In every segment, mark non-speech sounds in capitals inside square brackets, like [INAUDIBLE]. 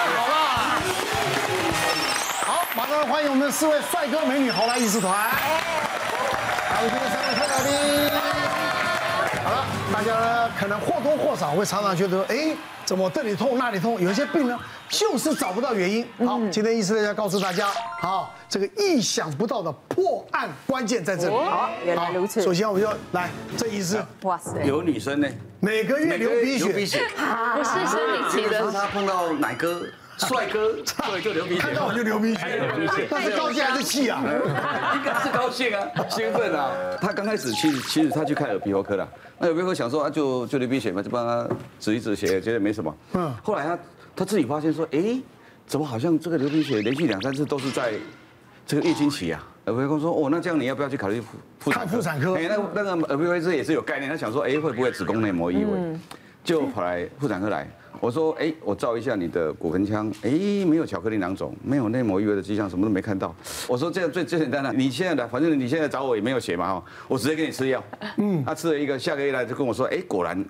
好了。好，马上欢迎我们的四位帅哥美女好来艺术团，还有这个三位特来宾。好了，大家呢可能或多或少会常常觉得，哎，怎么这里痛那里痛？有一些病呢，就是找不到原因。好，今天医师要告诉大家，好，这个意想不到的破案关键在这里。好，原来如此。首先我们就来，这医师，哇塞，有女生呢，每个月流鼻血，鼻血，[LAUGHS] 不是生理期的，他碰到奶哥。帅哥，对，就流鼻血，看到我就流鼻血，但是高兴还是气啊？应该是高兴啊，兴奋啊！他刚开始其实其实他去看耳鼻喉科了，那耳鼻喉科想说啊，就就流鼻血嘛，就帮他止一止血，觉得没什么。嗯。后来他他自己发现说，哎，怎么好像这个流鼻血连续两三次都是在这个月经期啊？耳鼻喉科说，哦，那这样你要不要去考虑妇妇妇产科？哎，那那个耳鼻喉科也是有概念，他想说，哎，会不会子宫内膜异位？就跑来妇产科来。我说，哎，我照一下你的骨盆腔，哎，没有巧克力囊肿，没有内膜异位的迹象，什么都没看到。我说这样最最简单了，你现在来，反正你现在找我也没有血嘛哈，我直接给你吃药。嗯，他吃了一个，下个月来就跟我说，哎，果然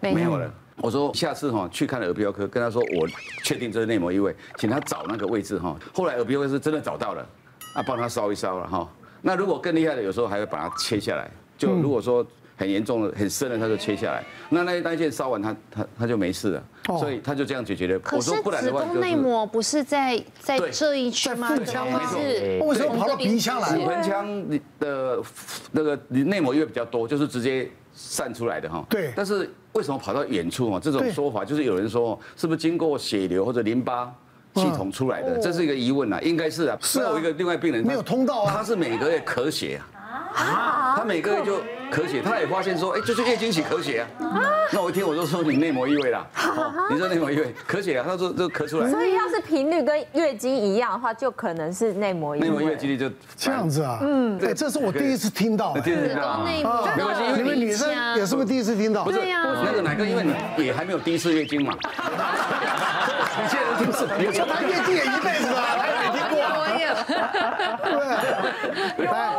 没有了。我说下次哈去看耳鼻喉科，跟他说我确定这是内膜异位，请他找那个位置哈。后来耳鼻喉科是真的找到了，啊，帮他烧一烧了哈。那如果更厉害的，有时候还会把它切下来。就如果说。很严重的、很深的，他就切下来。那那那一件烧完，他他他就没事了。所以他就这样解决了。可是子宫内膜不是在在这一圈吗？腹腔吗？是为什么跑到鼻腔来？骨盆腔的那个内膜因为比较多，就是直接散出来的哈。对。但是为什么跑到远处啊？这种说法就是有人说，是不是经过血流或者淋巴系统出来的？这是一个疑问啊，应该是啊。是啊。我一个另外病人没有通道啊，他是每个月咳血啊。啊。他每个月就。咳血，他也发现说，哎，就是月经期咳血啊。那我一听我就说你内膜异位啦，你说内膜异位咳血啊，他说就咳出来。所以要是频率跟月经一样的话，就可能是内膜异位。内膜异位几率就这样子啊？嗯，对，这是我第一次听到。第一次听到。没关系，你们女生也是不是第一次听到？不是，那个哪个？因为你也还没有第一次月经嘛。你现在就是，你就谈月经也一辈子了，还没听过？我有。对。有。[LAUGHS]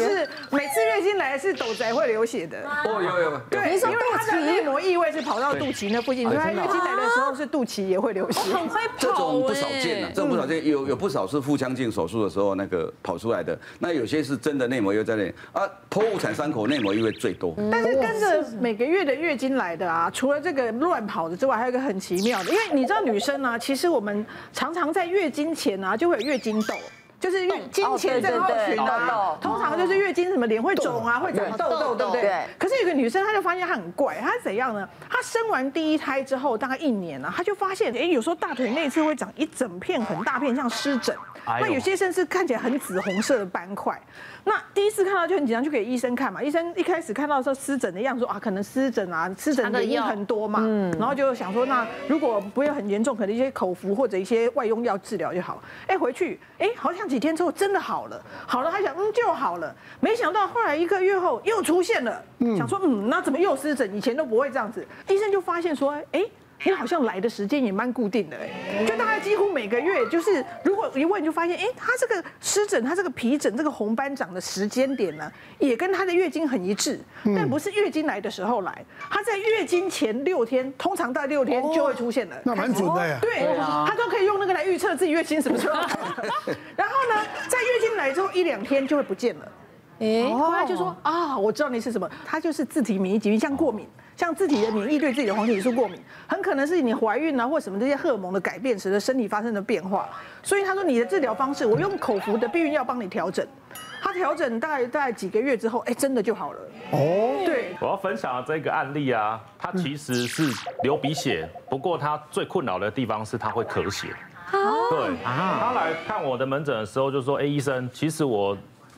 是每次月经来是斗宅会流血的哦，有有对，因为它的内膜异位是跑到肚脐那附近，所以他月经来的时候是肚脐也会流血，很会跑。这种不少见啊，这种不少见，有有不少是腹腔镜手术的时候那个跑出来的，那有些是真的内膜异位在那里啊，剖腹产伤口内膜异位最多。但是跟着每个月的月经来的啊，除了这个乱跑的之外，还有一个很奇妙的，因为你知道女生呢，其实我们常常在月经前啊就会有月经痘。就是月经前症候群啊，通常就是月经什么脸会肿啊，会长痘痘，对不对？可是有个女生，她就发现她很怪，她怎样呢？她生完第一胎之后，大概一年啊，她就发现，哎，有时候大腿内侧会长一整片很大片，像湿疹。那有些甚至看起来很紫红色的斑块。那第一次看到就很紧张，就给医生看嘛。医生一开始看到说湿疹的样子，说啊，可能湿疹啊，湿疹的原因很多嘛。嗯。然后就想说，那如果不会很严重，可能一些口服或者一些外用药治疗就好。哎，回去，哎，好像几天之后真的好了，好了，他想嗯就好了。没想到后来一个月后又出现了，想说嗯，那怎么又湿疹？以前都不会这样子。医生就发现说，哎。你好像来的时间也蛮固定的哎，就大概几乎每个月，就是如果一问就发现，哎，他这个湿疹，他这个皮疹，这个红斑长的时间点呢，也跟他的月经很一致，但不是月经来的时候来，他在月经前六天，通常到六天就会出现了。那蛮准的呀。对，他都可以用那个来预测自己月经什么时候。[LAUGHS] 然后呢，在月经来之后一两天就会不见了。哎，后来就说啊，我知道你是什么，他就是自体免疫疾病，像过敏。像自己的免疫对自己的黄体素过敏，很可能是你怀孕啊或什么这些荷尔蒙的改变使得身体发生了变化。所以他说你的治疗方式，我用口服的避孕药帮你调整。他调整大概大概几个月之后，哎，真的就好了。哦，对。我要分享的这个案例啊，他其实是流鼻血，不过他最困扰的地方是他会咳血。对，他来看我的门诊的时候就说，哎，医生，其实我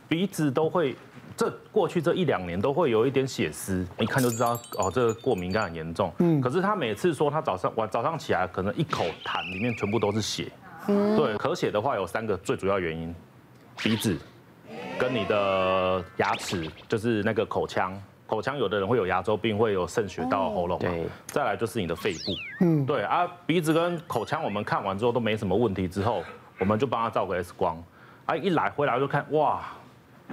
鼻子都会。这过去这一两年都会有一点血丝，一看就知道哦，这个过敏感很严重。嗯，可是他每次说他早上晚早上起来可能一口痰里面全部都是血。嗯，对，咳血的话有三个最主要原因，鼻子跟你的牙齿，就是那个口腔，口腔有的人会有牙周病，会有渗血到喉咙。对，再来就是你的肺部。嗯，对啊，鼻子跟口腔我们看完之后都没什么问题之后，我们就帮他照个 X 光，啊，一来回来就看哇。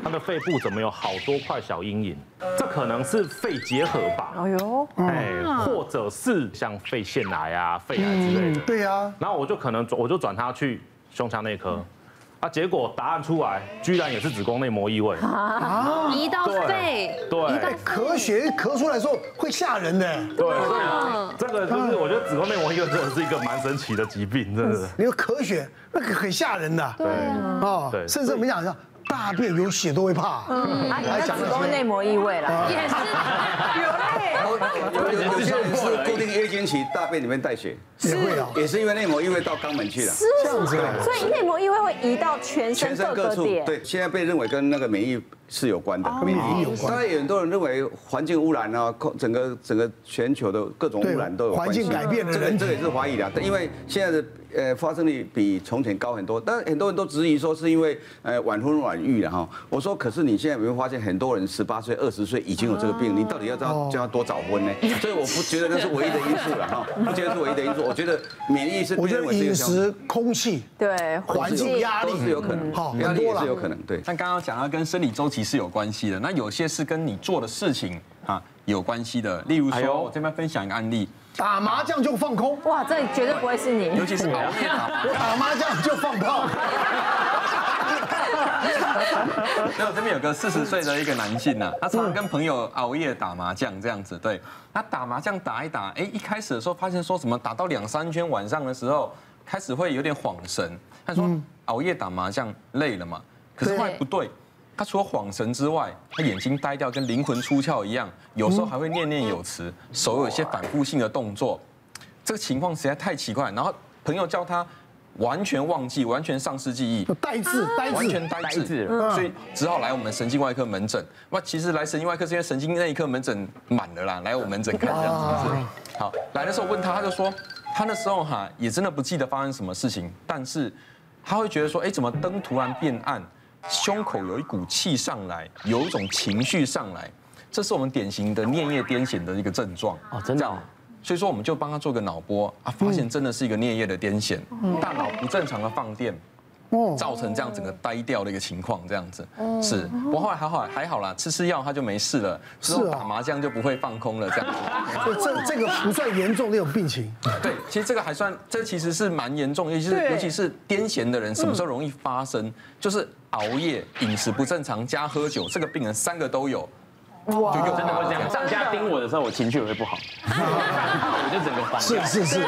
他的肺部怎么有好多块小阴影？这可能是肺结核吧？哎呦，哎，或者是像肺腺癌啊、肺癌之类的。对呀。然后我就可能我就转他去胸腔内科。啊！结果答案出来，居然也是子宫内膜异位啊！移到肺，对，咳血咳出来的时候会吓人的。对，这个就是我觉得子宫内膜异位真的是一个蛮神奇的疾病，真的。你说咳血，那个很吓人的。对啊。对，甚至我们讲讲大便有血都会怕。嗯，啊，你子宫内膜异位了，也是有有有有些人是固定月经期，大便里面带血，也会啊，也是因为内膜异位到肛门去了，是这样子。所以内膜异位会移到全身各个点。对，现在被认为跟那个免疫是有关的，免疫有关。当然，有很多人认为环境污染啊，整个整个全球的各种污染都有关系。环境改变了，这个这个也是怀疑的，因为现在的。呃，发生率比从前高很多，但很多人都质疑说是因为呃晚婚晚育了哈。我说，可是你现在有没有发现很多人十八岁、二十岁已经有这个病，你到底要叫叫他多早婚呢？所以我不觉得那是唯一的因素了哈，[LAUGHS] 不觉得是唯一的因素。我觉得免疫是，我觉得饮食、空气、对环境压力是有可能，好，压力也是有可能。对，但刚刚讲到跟生理周期是有关系的，那有些是跟你做的事情啊有关系的。例如说，我这边分享一个案例。打麻将就放空，哇，这绝对不会是你，尤其是熬夜打，打麻将就放炮。[LAUGHS] 那我这边有个四十岁的一个男性呐，他常常跟朋友熬夜打麻将这样子，对，他打麻将打一打，哎，一开始的时候发现说什么打到两三圈，晚上的时候开始会有点恍神，他说熬夜打麻将累了嘛，可是后来不对。他除了恍神之外，他眼睛呆掉，跟灵魂出窍一样，有时候还会念念有词，手有一些反复性的动作，这个情况实在太奇怪。然后朋友叫他完全忘记，完全丧失记忆，呆滞，呆滞，完全呆滞，所以只好来我们神经外科门诊。那其实来神经外科是因为神经内科门诊满了啦，来我们门诊看这样子。好，来的时候问他，他就说他那时候哈也真的不记得发生什么事情，但是他会觉得说，哎，怎么灯突然变暗？胸口有一股气上来，有一种情绪上来，这是我们典型的颞叶癫痫的一个症状哦，真的。所以说我们就帮他做个脑波啊，发现真的是一个颞叶的癫痫，大脑不正常的放电。造成这样整个呆掉的一个情况，这样子是。不过后来还好还好啦，吃吃药他就没事了，之后打麻将就不会放空了，这样子。[LAUGHS] 这这个不算严重那种病情。[LAUGHS] 对，其实这个还算，这其实是蛮严重，尤其是尤其是癫痫的人，什么时候容易发生？就是熬夜、饮食不正常加喝酒，这个病人三个都有。哇，就真的会这样。上家盯我的时候，我情绪也会不好，[LAUGHS] 我就整个翻。是是是。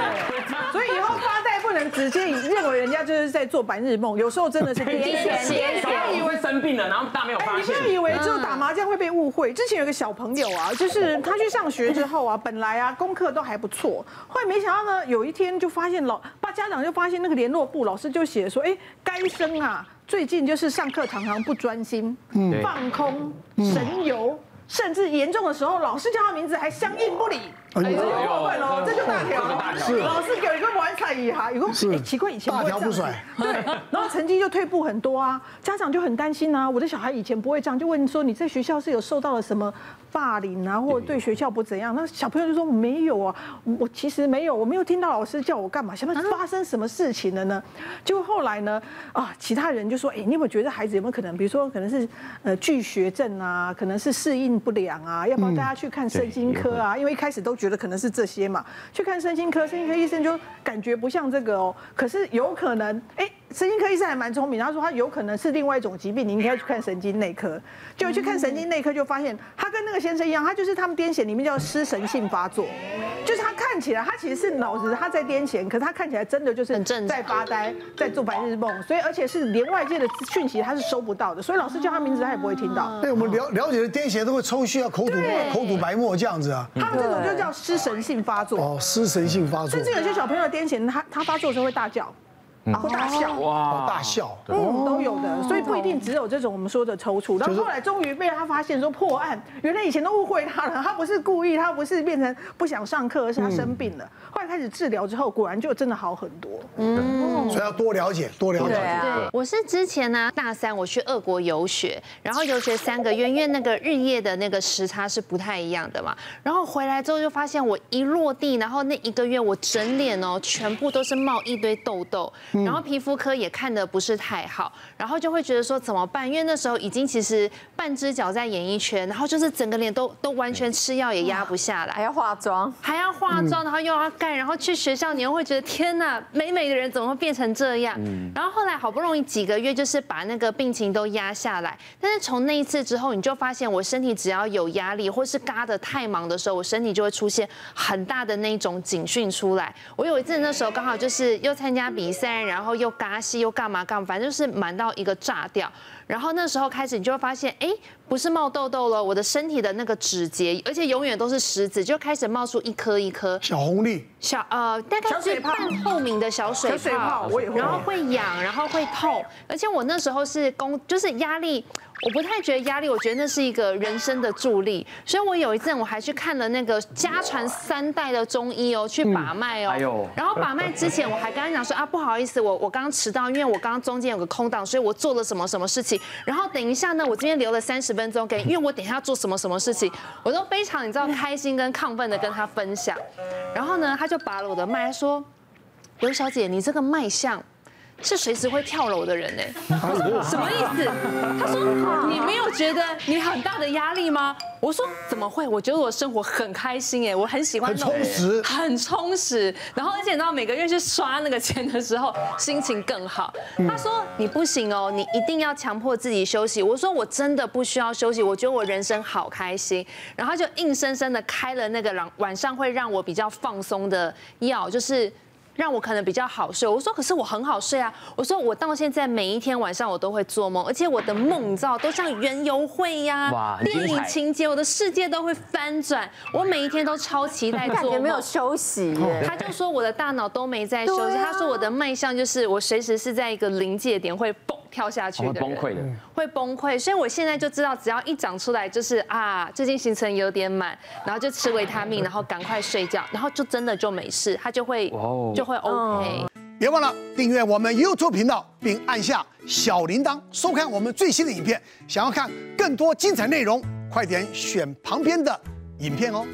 所以以后发呆不能直接认为人家就是在做白日梦，有时候真的是癫痫。他以为生病了，然后大没有发现。你不要以为就打麻将会被误会。之前有个小朋友啊，就是他去上学之后啊，本来啊功课都还不错，后来没想到呢，有一天就发现老爸家长就发现那个联络簿老师就写说，哎，该生啊，最近就是上课常常不专心，放空，神游。甚至严重的时候，老师叫他名字还相应不理，哎，这就过分了，这就大条。是，老师给一个玩彩仪哈，有个哎奇怪，以前不会这样，对，然后成绩就退步很多啊，家长就很担心啊，我的小孩以前不会这样，就问说你在学校是有受到了什么？霸凌啊，或者对学校不怎样，那小朋友就说没有啊，我其实没有，我没有听到老师叫我干嘛，想不发生什么事情了呢？就后来呢，啊，其他人就说，哎，你有没有觉得孩子有没有可能，比如说可能是呃拒学症啊，可能是适应不良啊，要不要带他去看身心科啊？因为一开始都觉得可能是这些嘛，去看身心科，身心科医生就感觉不像这个哦，可是有可能，哎。神经科医生还蛮聪明，他说他有可能是另外一种疾病，你应该要去看神经内科。就去看神经内科，就发现他跟那个先生一样，他就是他们癫痫里面叫失神性发作，就是他看起来他其实是脑子他在癫痫，可是他看起来真的就是在发呆，在做白日梦，所以而且是连外界的讯息他是收不到的，所以老师叫他名字他也不会听到。对，我们了了解的癫痫都会抽血啊，口吐口吐白沫这样子啊。他们这种就叫失神性发作。哦，失神性发作。甚至有些小朋友的癫痫，他他发作的时候会大叫。然后大笑哇，大笑，嗯，都有的，所以不一定只有这种我们说的抽搐。然后后来终于被他发现说破案，原来以前都误会他了，他不是故意，他不是变成不想上课，而是他生病了。后来开始治疗之后，果然就真的好很多。嗯，所以要多了解，多了解。对，我是之前呢大三我去俄国游学，然后游学三个月，因为那个日夜的那个时差是不太一样的嘛。然后回来之后就发现我一落地，然后那一个月我整脸哦全部都是冒一堆痘痘。然后皮肤科也看的不是太好，然后就会觉得说怎么办？因为那时候已经其实半只脚在演艺圈，然后就是整个脸都都完全吃药也压不下来，还要化妆，还要化妆，然后又要盖，然后去学校你又会觉得天哪，美美的人怎么会变成这样？然后后来好不容易几个月就是把那个病情都压下来，但是从那一次之后，你就发现我身体只要有压力或是嘎的太忙的时候，我身体就会出现很大的那种警讯出来。我有一次那时候刚好就是又参加比赛，然后又嘎西又干嘛干嘛，反正就是满到一个炸掉。然后那时候开始，你就会发现，哎，不是冒痘痘了，我的身体的那个指节，而且永远都是食指，就开始冒出一颗一颗。小红粒，小呃，大概是半透明的小水泡，小水泡，我也会，然后会痒，然后会痛，而且我那时候是工，就是压力。我不太觉得压力，我觉得那是一个人生的助力，所以我有一阵我还去看了那个家传三代的中医哦，去把脉哦，然后把脉之前我还跟他讲说啊，不好意思，我我刚刚迟到，因为我刚刚中间有个空档，所以我做了什么什么事情，然后等一下呢，我今天留了三十分钟给，因为我等一下要做什么什么事情，我都非常你知道开心跟亢奋的跟他分享，然后呢，他就拔了我的脉，他说刘小姐，你这个脉象。是随时会跳楼的人呢？[LAUGHS] 什么意思？他说你没有觉得你很大的压力吗？我说怎么会？我觉得我生活很开心哎，我很喜欢很充实，很充实。然后而且到每个月去刷那个钱的时候，心情更好。他说你不行哦，你一定要强迫自己休息。我说我真的不需要休息，我觉得我人生好开心。然后就硬生生的开了那个晚晚上会让我比较放松的药，就是。让我可能比较好睡。我说，可是我很好睡啊。我说，我到现在每一天晚上我都会做梦，而且我的梦你知道都像园游会呀、啊，电影情节，我的世界都会翻转。我每一天都超期待 [LAUGHS] 做梦，感觉没有休息。他就说我的大脑都没在休息。他说我的脉象就是我随时是在一个临界点会蹦。跳下去的会崩溃的，会崩溃。所以我现在就知道，只要一长出来，就是啊，最近行程有点满，然后就吃维他命，然后赶快睡觉，然后就真的就没事，他就会就会 OK。别忘了订阅我们 YouTube 频道，并按下小铃铛，收看我们最新的影片。想要看更多精彩内容，快点选旁边的影片哦。